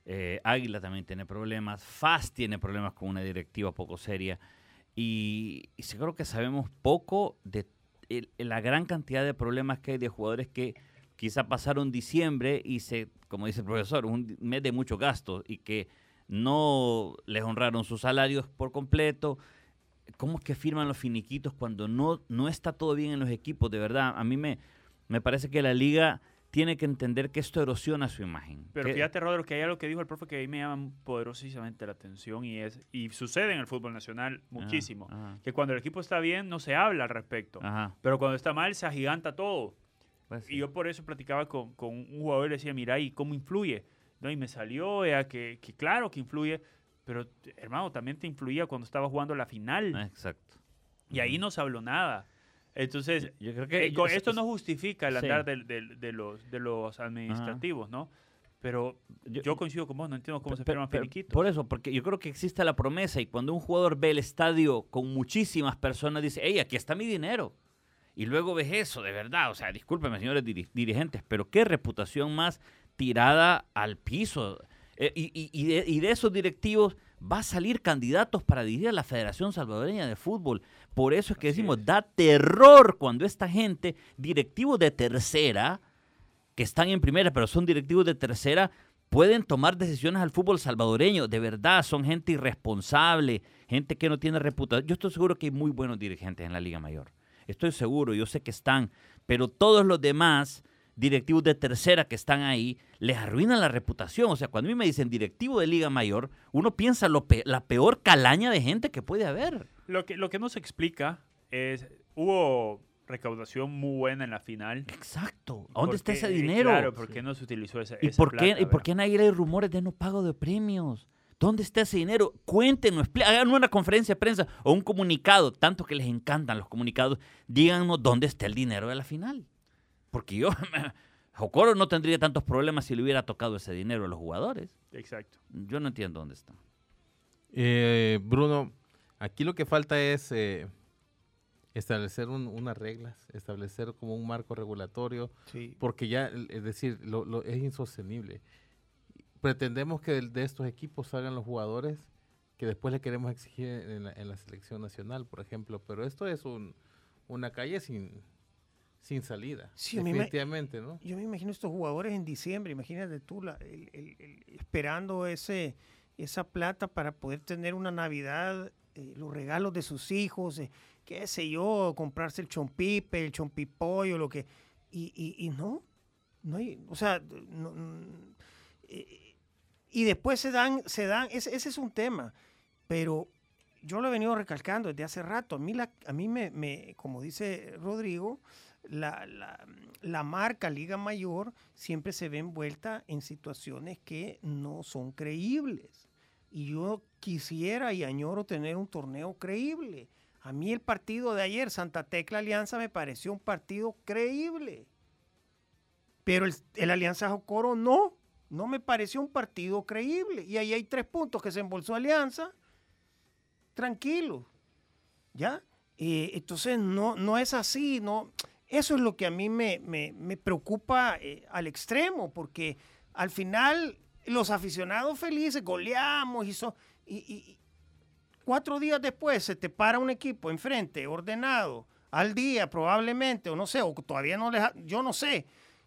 eh, Águila también tiene problemas, FAS tiene problemas con una directiva poco seria. y, y creo que sabemos poco de la gran cantidad de problemas que hay de jugadores que quizá pasaron diciembre y se, como dice el profesor, un mes de muchos gastos y que no les honraron sus salarios por completo. ¿Cómo es que firman los finiquitos cuando no, no está todo bien en los equipos? De verdad, a mí me, me parece que la liga tiene que entender que esto erosiona su imagen. Pero que- fíjate, Rodro, que hay algo que dijo el profe que ahí me llama poderosísimamente la atención y es y sucede en el fútbol nacional Ajá, muchísimo. ajá, Que cuando el equipo está bien no se habla al respecto. ajá, Pero cuando está mal se agiganta todo. pues sí. Y yo por eso platicaba con, con un jugador y le decía, mira, ¿y cómo influye? ¿No? Y me salió ya que, que claro que influye, pero hermano, también te influía cuando estaba jugando la final. Exacto. Y ahí no se habló nada. Entonces, Yo creo que eh, con- yo- esto no justifica el sí. andar del- de, los, de los administrativos, ¿no? Pero Yo- yo, coincido con vos, no entiendo cómo se firman pe- finiquitos. Por eso, porque yo creo que existe la promesa y cuando un jugador ve el estadio con muchísimas personas, dice, hey, aquí está mi dinero. Y luego ves eso, de verdad. O sea, discúlpeme, señores diri- dirigentes, pero qué reputación más tirada al piso. Eh, y, y- de, y de esos directivos va a salir candidatos para dirigir a la Federación Salvadoreña de Fútbol. Por eso es que Así decimos, es. da terror cuando esta gente, directivos de tercera, que están en primera, pero son directivos de tercera, pueden tomar decisiones al fútbol salvadoreño. De verdad, son gente irresponsable, gente que no tiene reputación. Yo estoy seguro que hay muy buenos dirigentes en la Liga Mayor. Estoy seguro, yo sé que están, pero todos los demás directivos de tercera que están ahí les arruinan la reputación. O sea, cuando a mí me dicen directivo de Liga Mayor, uno piensa lo pe- la peor calaña de gente que puede haber. Lo que, lo que no se explica es, hubo recaudación muy buena en la final. Exacto. ¿A dónde está ¿Por ese? Eh, dinero? Claro, ¿por qué no se utilizó esa, ¿Y esa por, qué, ¿Y por qué nadie hay rumores de no pago de premios? ¿Dónde está ese dinero? Cuéntenos, hagan una conferencia de prensa o un comunicado, tanto que les encantan los comunicados, díganos dónde está el dinero de la final. Porque yo, (laughs) Jocoro no tendría tantos problemas si le hubiera tocado ese dinero a los jugadores. Exacto. Yo no entiendo dónde está. Eh, Bruno, aquí lo que falta es eh, establecer un- unas reglas, establecer como un marco regulatorio, Sí. porque ya, es decir, lo, lo- es insostenible. Pretendemos que de estos equipos salgan los jugadores que después le queremos exigir en la, en la selección nacional, por ejemplo, pero esto es un, una calle sin, sin salida, Sí, definitivamente, ¿no? Yo me imagino estos jugadores en diciembre, imagínate tú, la- el- el- el- esperando ese, esa plata para poder tener una Navidad, eh, los regalos de sus hijos, eh, qué sé yo, comprarse el chompipe, el chompipollo, lo que... Y, y- y no, no hay, o sea, no- mm, eh, y después se dan, se dan, ese, ese es un tema, pero yo lo he venido recalcando desde hace rato, a mí, la, a mí me, me, como dice Rodrigo, la, la- marca Liga Mayor siempre se ve envuelta en situaciones que no son creíbles. Y yo quisiera y añoro tener un torneo creíble. A mí el partido de ayer, Santa Tecla Alianza, me pareció un partido creíble. Pero el, el Alianza Jocoro no, no me pareció un partido creíble. Y ahí hay tres puntos que se embolsó Alianza. Tranquilo. ¿Ya? Eh, entonces no, no es así, no. Eso es lo que a mí me, me- me preocupa eh, al extremo, porque al final los aficionados felices goleamos y, so- y, cuatro días después se te para un equipo enfrente, ordenado, al día probablemente, o no sé, o todavía no les, ha- yo no sé,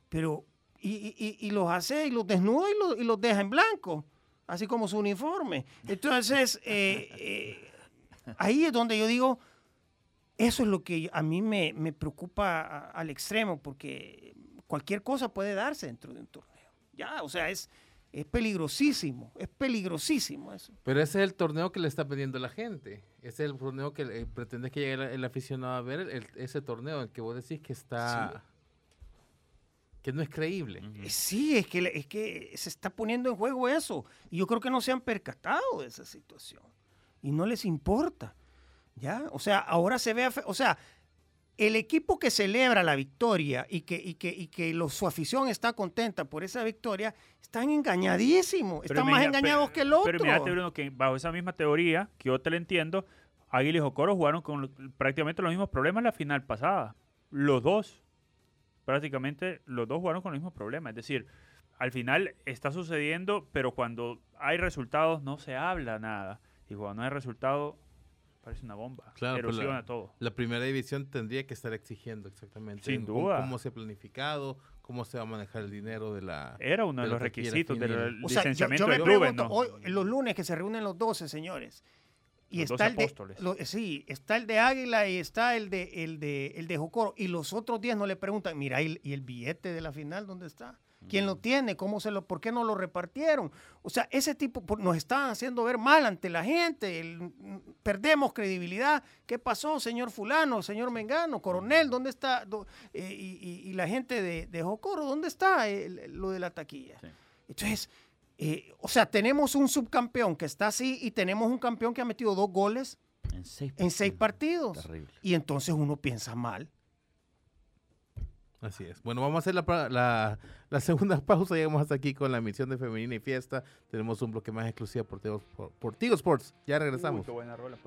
pero y- y los hace y los desnuda y los, y los deja en blanco, así como su uniforme. Entonces, eh, eh, ahí es donde yo digo, eso es lo que a mí me, me preocupa a- al extremo, porque cualquier cosa puede darse dentro de un torneo. Ya, o sea, es, es peligrosísimo, es peligrosísimo eso. Pero ese es el torneo que le está pidiendo la gente. Ese es el torneo que eh, pretende que llegue el, el aficionado a ver, el- ese torneo, el que vos decís que está... que no es creíble. Eh, Sí, es que, le- es que se está poniendo en juego eso. Y yo creo que no se han percatado de esa situación. Y no les importa. ¿Ya? O sea, ahora se ve. O sea, el equipo que celebra la victoria y que, y que, y que su afición está contenta por esa victoria, están engañadísimos. Están más engañados pero- que el otro. Pero mírate, Bruno, que bajo esa misma teoría, que yo te la entiendo, Águila y Jocoro jugaron con prácticamente los mismos problemas en la final pasada. Los dos. Prácticamente los dos jugaron con los mismos problemas. Es decir, al final está sucediendo, pero cuando hay resultados no se habla nada. Y cuando no hay resultados, parece una bomba. Claro, Erosiona la- todo. La primera división tendría que estar exigiendo exactamente Sin cómo- duda. cómo se ha planificado, cómo se va a manejar el dinero de la... Era uno de de los requisitos del O sea, yo, licenciamiento yo me de clubes, hoy, los lunes que se reúnen los 12, señores, y Los está 12 el de, lo- sí, está el de Águila y está el de el de el de Jocoro y los otros días no le preguntan, mira, ¿y, y el billete de la final dónde está? ¿Quién lo tiene? ¿Cómo se lo por qué no lo repartieron? O sea, ese tipo por- nos están haciendo ver mal ante la gente, el- mm, perdemos credibilidad. ¿Qué pasó, señor fulano, señor Mengano, coronel, dónde está Do- eh, y, y- y la gente de, de Jocoro, dónde está el- lo de la taquilla? Sí. Entonces, eh, o sea, tenemos un subcampeón que está así y tenemos un campeón que ha metido dos goles En seis en seis partidos. Terrible. Y entonces uno piensa mal. Así es. Bueno, vamos a hacer la, la, la (laughs) segunda pausa. Llegamos hasta aquí con la emisión de Femenina y Fiesta. Tenemos un bloque más exclusivo por Tigo, por, por Tigo Sports. Ya regresamos. Uy, qué buena rola. (laughs)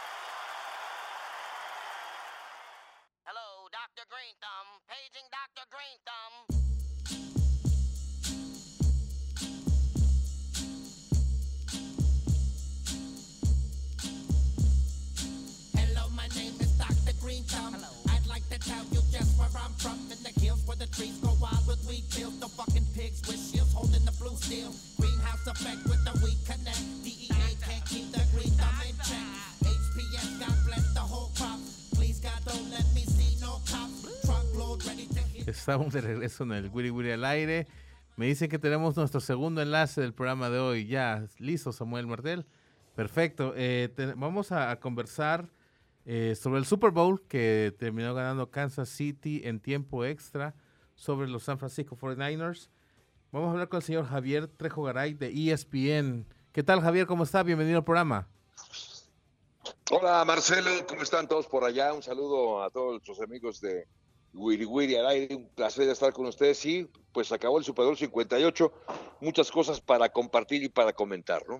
Estamos de regreso en el Wiri Wiri al aire. Me dicen que tenemos nuestro segundo enlace del programa de hoy. Ya, listo, Samuel Martel. Perfecto. Eh, vamos a, conversar eh, sobre el Super Bowl que terminó ganando Kansas City en tiempo extra sobre los San Francisco 49ers. Vamos a hablar con el señor Javier Trejo Garay de ESPN. ¿Qué tal, Javier? ¿Cómo está? Bienvenido al programa. Hola Marcelo, ¿cómo están todos por allá? Un saludo a todos nuestros amigos de Wiri Wiri al aire, un placer estar con ustedes. Sí, pues acabó el Super Bowl 58, muchas cosas para compartir y para comentar, ¿no?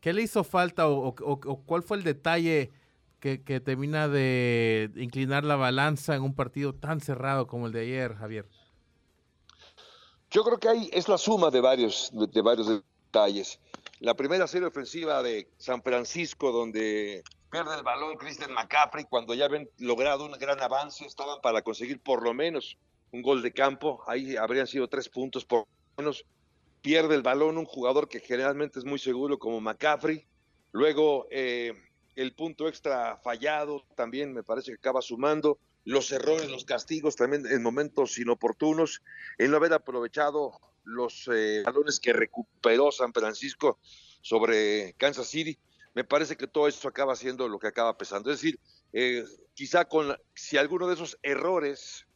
¿Qué le hizo falta o, o- o- o cuál fue el detalle que, que termina de inclinar la balanza en un partido tan cerrado como el de ayer, Javier? Yo creo que ahí es la suma de varios, de, de varios detalles. La primera serie ofensiva de San Francisco, donde pierde el balón Christian McCaffrey, cuando ya habían logrado un gran avance, estaban para conseguir por lo menos un gol de campo, ahí habrían sido tres puntos por lo menos. Pierde el balón un jugador que generalmente es muy seguro como McCaffrey. Luego eh, el punto extra fallado también me parece que acaba sumando. Los errores, los castigos también en momentos inoportunos el no haber aprovechado los eh, balones que recuperó San Francisco sobre Kansas City, me parece que todo esto acaba siendo lo que acaba pesando. Es decir, eh, quizá con si alguno de esos errores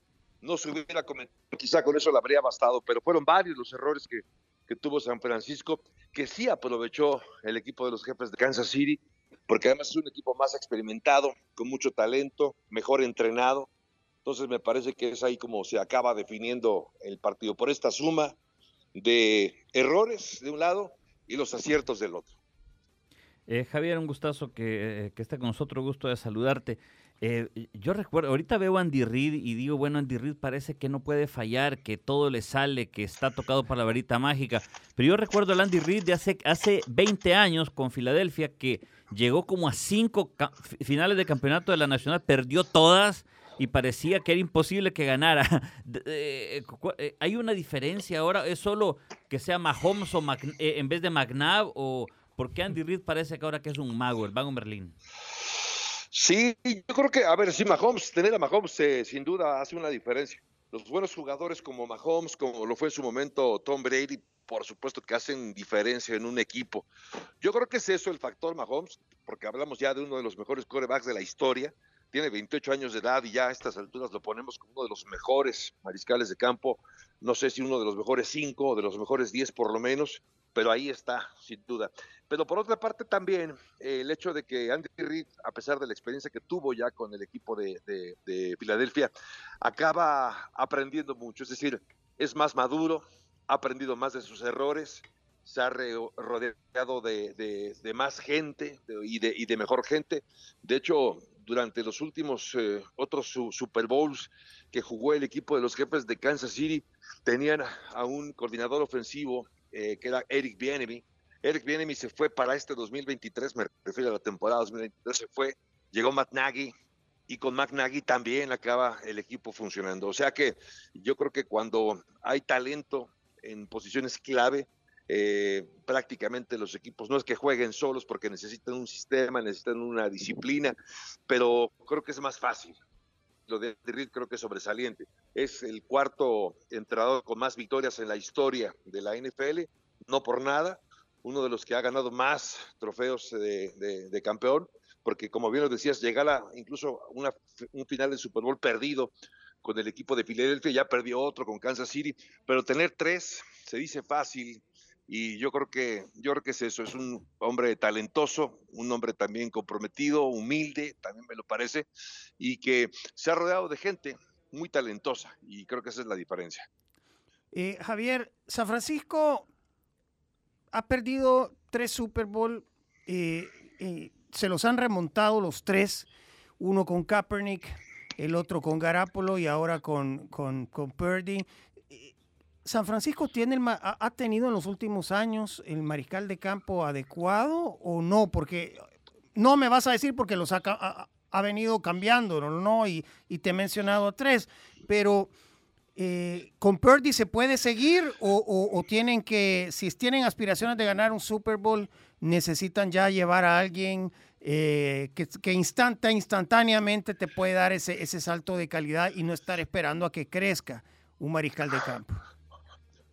no se hubiera cometido, quizá con eso le habría bastado, pero fueron varios los errores que, que tuvo San Francisco, que sí aprovechó el equipo de los jefes de Kansas City, porque además es un equipo más experimentado, con mucho talento, mejor entrenado. Entonces me parece que es ahí como se acaba definiendo el partido, por esta suma de errores de un lado y los aciertos del otro. Eh, Javier, un gustazo que, eh, que esté con nosotros, gusto de saludarte. Eh, yo recuerdo, ahorita veo a Andy Reid y digo, bueno, Andy Reid parece que no puede fallar, que todo le sale, que está tocado para la varita mágica. Pero yo recuerdo al Andy Reid de hace, hace 20 años con Filadelfia, que llegó como a cinco finales de campeonato de la Nacional, perdió todas y parecía que era imposible que ganara. (laughs) ¿Hay una diferencia ahora? ¿Es solo que sea Mahomes o Mac- en vez de McNabb o por qué Andy Reid parece que ahora que es un mago, el mago Merlín? Sí, yo creo que, a ver, sí, Mahomes, tener a Mahomes eh, sin duda hace una diferencia. Los buenos jugadores como Mahomes, como lo fue en su momento Tom Brady, por supuesto que hacen diferencia en un equipo. Yo creo que es eso el factor Mahomes, porque hablamos ya de uno de los mejores quarterbacks de la historia. Tiene 28 años de edad y ya a estas alturas lo ponemos como uno de los mejores mariscales de campo. No sé si uno de los mejores cinco o de los mejores 10 por lo menos, pero ahí está, sin duda. Pero por otra parte también eh, el hecho de que Andy Reid, a pesar de la experiencia que tuvo ya con el equipo de, de- de Filadelfia, acaba aprendiendo mucho. Es decir, es más maduro, ha aprendido más de sus errores, se ha rodeado de, de- de más gente y, de, y de mejor gente. De hecho, durante los últimos eh, otros su- Super Bowls que jugó el equipo de los jefes de Kansas City, tenían a un coordinador ofensivo eh, que era Eric Bieniemy. Eric Bieniemy se fue para este 2023, me refiero a la temporada 2023, se fue, llegó Matt Nagy y con Matt Nagy también acaba el equipo funcionando. O sea que yo creo que cuando hay talento en posiciones clave, eh, prácticamente los equipos no es que jueguen solos porque necesitan un sistema, necesitan una disciplina, pero creo que es más fácil. Lo de Reid creo que es sobresaliente. Es el cuarto entrenador con más victorias en la historia de la NFL, no por nada, uno de los que ha ganado más trofeos de, campeón, porque como bien lo decías, llegar a incluso un final de Super Bowl perdido con el equipo de Filadelfia, ya perdió otro con Kansas City, pero tener tres se dice fácil y yo creo que yo creo que es eso, es un hombre talentoso, un hombre también comprometido, humilde, también me lo parece, y que se ha rodeado de gente muy talentosa y creo que esa es la diferencia. Eh, Javier, San Francisco ha perdido tres Super Bowl, eh, eh, se los han remontado los tres, uno con Kaepernick, el otro con Garapolo y ahora con, con, con Purdy. ¿San Francisco tiene el ha, tenido en los últimos años el mariscal de campo adecuado o no? Porque no me vas a decir porque los ha, ha- ha venido cambiando, ¿no? Y, y te he mencionado a tres, pero eh, ¿con Purdy se puede seguir o, o- tienen que, si tienen aspiraciones de ganar un Super Bowl, necesitan ya llevar a alguien eh, que, que instantáneamente te puede dar ese, ese salto de calidad y no estar esperando a que crezca un mariscal de campo?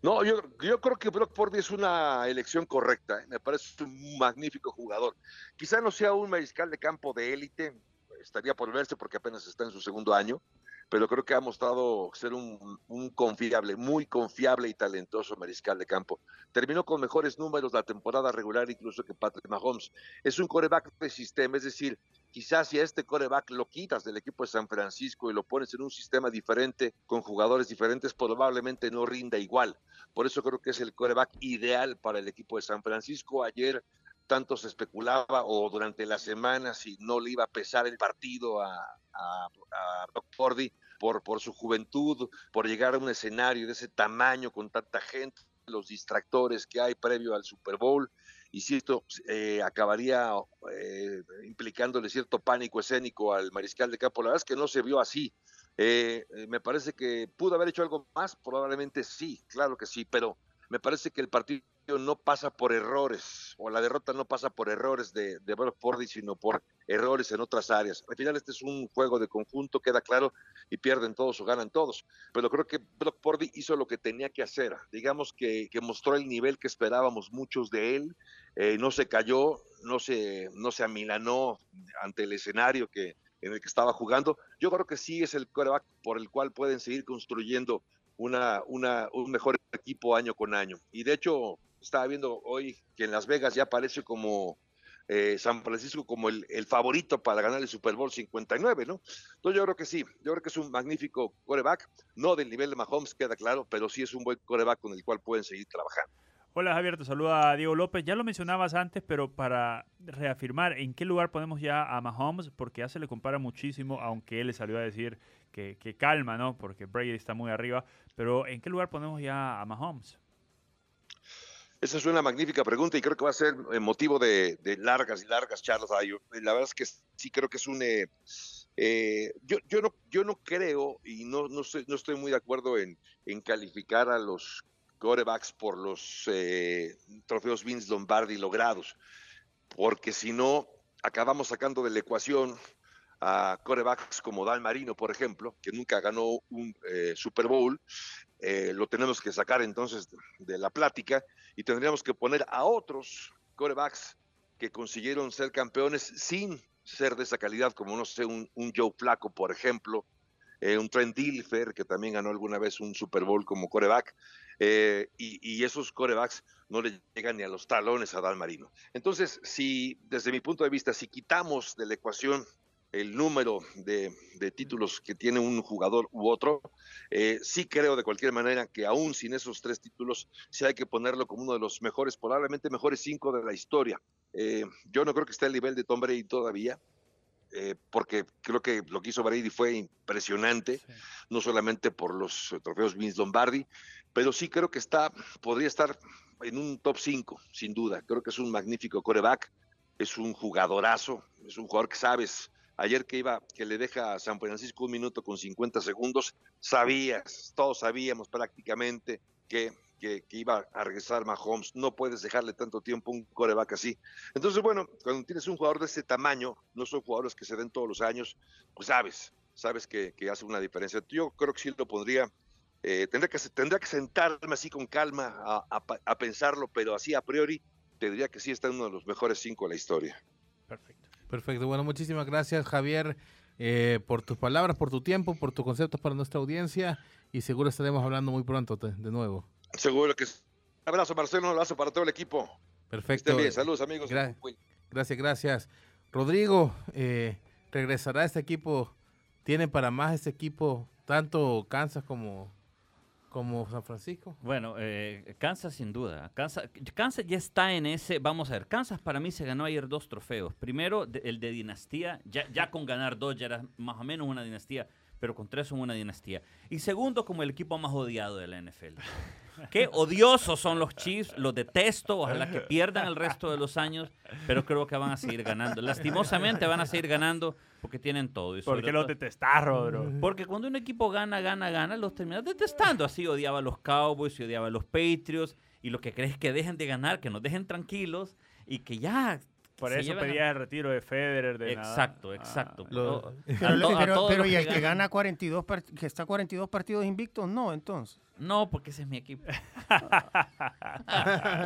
No, yo, yo creo que Brock es una elección correcta. ¿eh? Me parece un magnífico jugador. Quizá no sea un mariscal de campo de élite, estaría por verse porque apenas está en su segundo año, pero creo que ha mostrado ser un, confiable, muy confiable y talentoso mariscal de campo. Terminó con mejores números la temporada regular incluso que Patrick Mahomes. Es un coreback de sistema, es decir, quizás si a este coreback lo quitas del equipo de San Francisco y lo pones en un sistema diferente, con jugadores diferentes, probablemente no rinda igual. Por eso creo que es el coreback ideal para el equipo de San Francisco. Ayer tanto se especulaba o durante la semana si no le iba a pesar el partido a, a, a por, su juventud, por llegar a un escenario de ese tamaño con tanta gente, los distractores que hay previo al Super Bowl y si esto eh, acabaría eh, implicándole cierto pánico escénico al mariscal de campo. La verdad es que no se vio así. Eh, me parece que pudo haber hecho algo más, probablemente sí, claro que sí, pero me parece que el partido no pasa por errores, o la derrota no pasa por errores de, de Purdy, sino por errores en otras áreas. Al final este es un juego de conjunto, queda claro, y pierden todos o ganan todos. Pero creo que Brock Purdy hizo lo que tenía que hacer. Digamos que, que mostró el nivel que esperábamos muchos de él, eh, no se cayó, no se, no se amilanó ante el escenario que, en el que estaba jugando. Yo creo que sí es el coreback por el cual pueden seguir construyendo una, una, un mejor equipo año con año. Y de hecho, estaba viendo hoy que en Las Vegas ya aparece como eh, San Francisco como el, el, favorito para ganar el Super Bowl 59, ¿no? Entonces yo creo que sí, yo creo que es un magnífico coreback, no del nivel de Mahomes, queda claro, pero sí es un buen coreback con el cual pueden seguir trabajando. Hola Javier, te saluda Diego López. Ya lo mencionabas antes, pero para reafirmar, ¿en qué lugar ponemos ya a Mahomes? Porque ya se le compara muchísimo, aunque él le salió a decir que, que calma, ¿no? Porque Brady está muy arriba. Pero ¿en qué lugar ponemos ya a Mahomes? Esa es una magnífica pregunta y creo que va a ser motivo de, largas y largas charlas. La verdad es que sí creo que es un... Eh, eh, yo, yo, no, yo no creo y no, no, estoy, no estoy muy de acuerdo en, en calificar a los corebacks por los eh, trofeos Vince Lombardi logrados, porque si no, acabamos sacando de la ecuación a corebacks como Dan Marino, por ejemplo, que nunca ganó un eh, Super Bowl, eh, lo tenemos que sacar entonces de la plática y tendríamos que poner a otros corebacks que consiguieron ser campeones sin ser de esa calidad, como no sé, un, Joe Flaco, por ejemplo, eh, un Trent Dilfer, que también ganó alguna vez un Super Bowl como coreback, eh, y, y, esos corebacks no le llegan ni a los talones a Dan Marino. Entonces, si desde mi punto de vista, si quitamos de la ecuación el número de, de títulos que tiene un jugador u otro, eh, sí creo de cualquier manera que aún sin esos tres títulos, sí hay que ponerlo como uno de los mejores, probablemente mejores cinco de la historia. Eh, yo no creo que esté al nivel de Tom Brady todavía, eh, porque creo que lo que hizo Brady fue impresionante, sí. no solamente por los trofeos Vince Lombardi, pero sí creo que está, podría estar en un top 5, sin duda. Creo que es un magnífico coreback, es un jugadorazo, es un jugador que sabes. Ayer que iba, que le deja a San Francisco un minuto con 50 segundos, sabías, todos sabíamos prácticamente que que, iba a regresar Mahomes. No puedes dejarle tanto tiempo un coreback así. Entonces, bueno, cuando tienes un jugador de ese tamaño, no son jugadores que se den todos los años, pues sabes, sabes que, que hace una diferencia. Yo creo que sí lo pondría. Eh, tendría, que, tendría que sentarme así con calma a, a, a, pensarlo, pero así a priori te diría que sí está en uno de los mejores cinco de la historia. Perfecto. Perfecto. Bueno, muchísimas gracias, Javier, eh, por tus palabras, por tu tiempo, por tus conceptos para nuestra audiencia y seguro estaremos hablando muy pronto de, de nuevo. Seguro que. Un abrazo, Marcelo, un abrazo para todo el equipo. Perfecto. bien. Saludos, amigos. Gra gracias, gracias. Rodrigo, eh, ¿regresará este equipo? ¿Tiene para más este equipo tanto Kansas como, como San Francisco? Bueno, eh, Kansas sin duda. Kansas, Kansas ya está en ese. Vamos a ver, Kansas para mí se ganó ayer dos trofeos. Primero, el de dinastía. Ya, ya con ganar dos ya era más o menos una dinastía pero con tres son una dinastía. Y segundo, como el equipo más odiado de la NFL. Qué odiosos son los Chiefs, los detesto, ojalá que pierdan el resto de los años, pero creo que van a seguir ganando. Lastimosamente van a seguir ganando porque tienen todo. Y ¿Por qué los detestas, Rodro? Porque cuando un equipo gana, gana, gana, los terminas detestando. Así odiaba a los Cowboys y odiaba a los Patriots, y lo que crees es que dejen de ganar, que nos dejen tranquilos y que ya Por eso a- pedía el retiro de Federer. De nada. Exacto, exacto. Lo- Pero, (laughs) a y el que gana 42 part- que está 42 partidos invictos, no, entonces. No, porque ese es mi equipo. (laughs)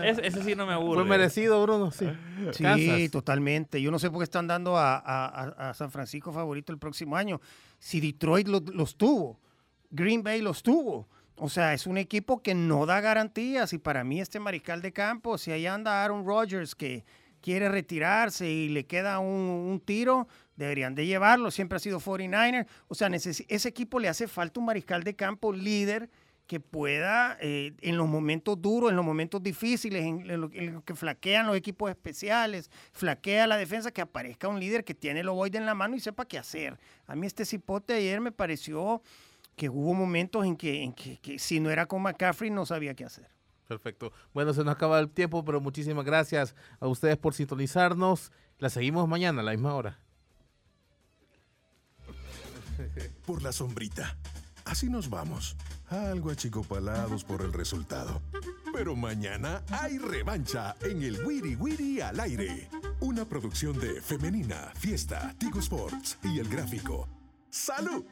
ese, ese sí no me aburre. Fue merecido, Bruno, sí. Sí, Kansas. totalmente. Yo no sé por qué están dando a, a- a- a San Francisco favorito el próximo año. Si Detroit lo- los tuvo, Green Bay los tuvo. O sea, es un equipo que no da garantías y para mí este mariscal de campo, si ahí anda Aaron Rodgers que quiere retirarse y le queda un, tiro, deberían de llevarlo. Siempre ha sido 49er. O sea, ese equipo le hace falta un mariscal de campo líder que pueda, eh, en los momentos duros, en los momentos difíciles, en, en lo, en lo que flaquean los equipos especiales, flaquea la defensa, que aparezca un líder que tiene el ovoide en la mano y sepa qué hacer. A mí este cipote ayer me pareció que hubo momentos en que, que si no era con McCaffrey no sabía qué hacer. Perfecto. Bueno, se nos acaba el tiempo, pero muchísimas gracias a ustedes por sintonizarnos. La seguimos mañana a la misma hora. Por la sombrita. Así nos vamos. Algo achicopalados por el resultado. Pero mañana hay revancha en el Wiri Wiri al aire. Una producción de Femenina, Fiesta, Tigo Sports y El Gráfico. ¡Salud!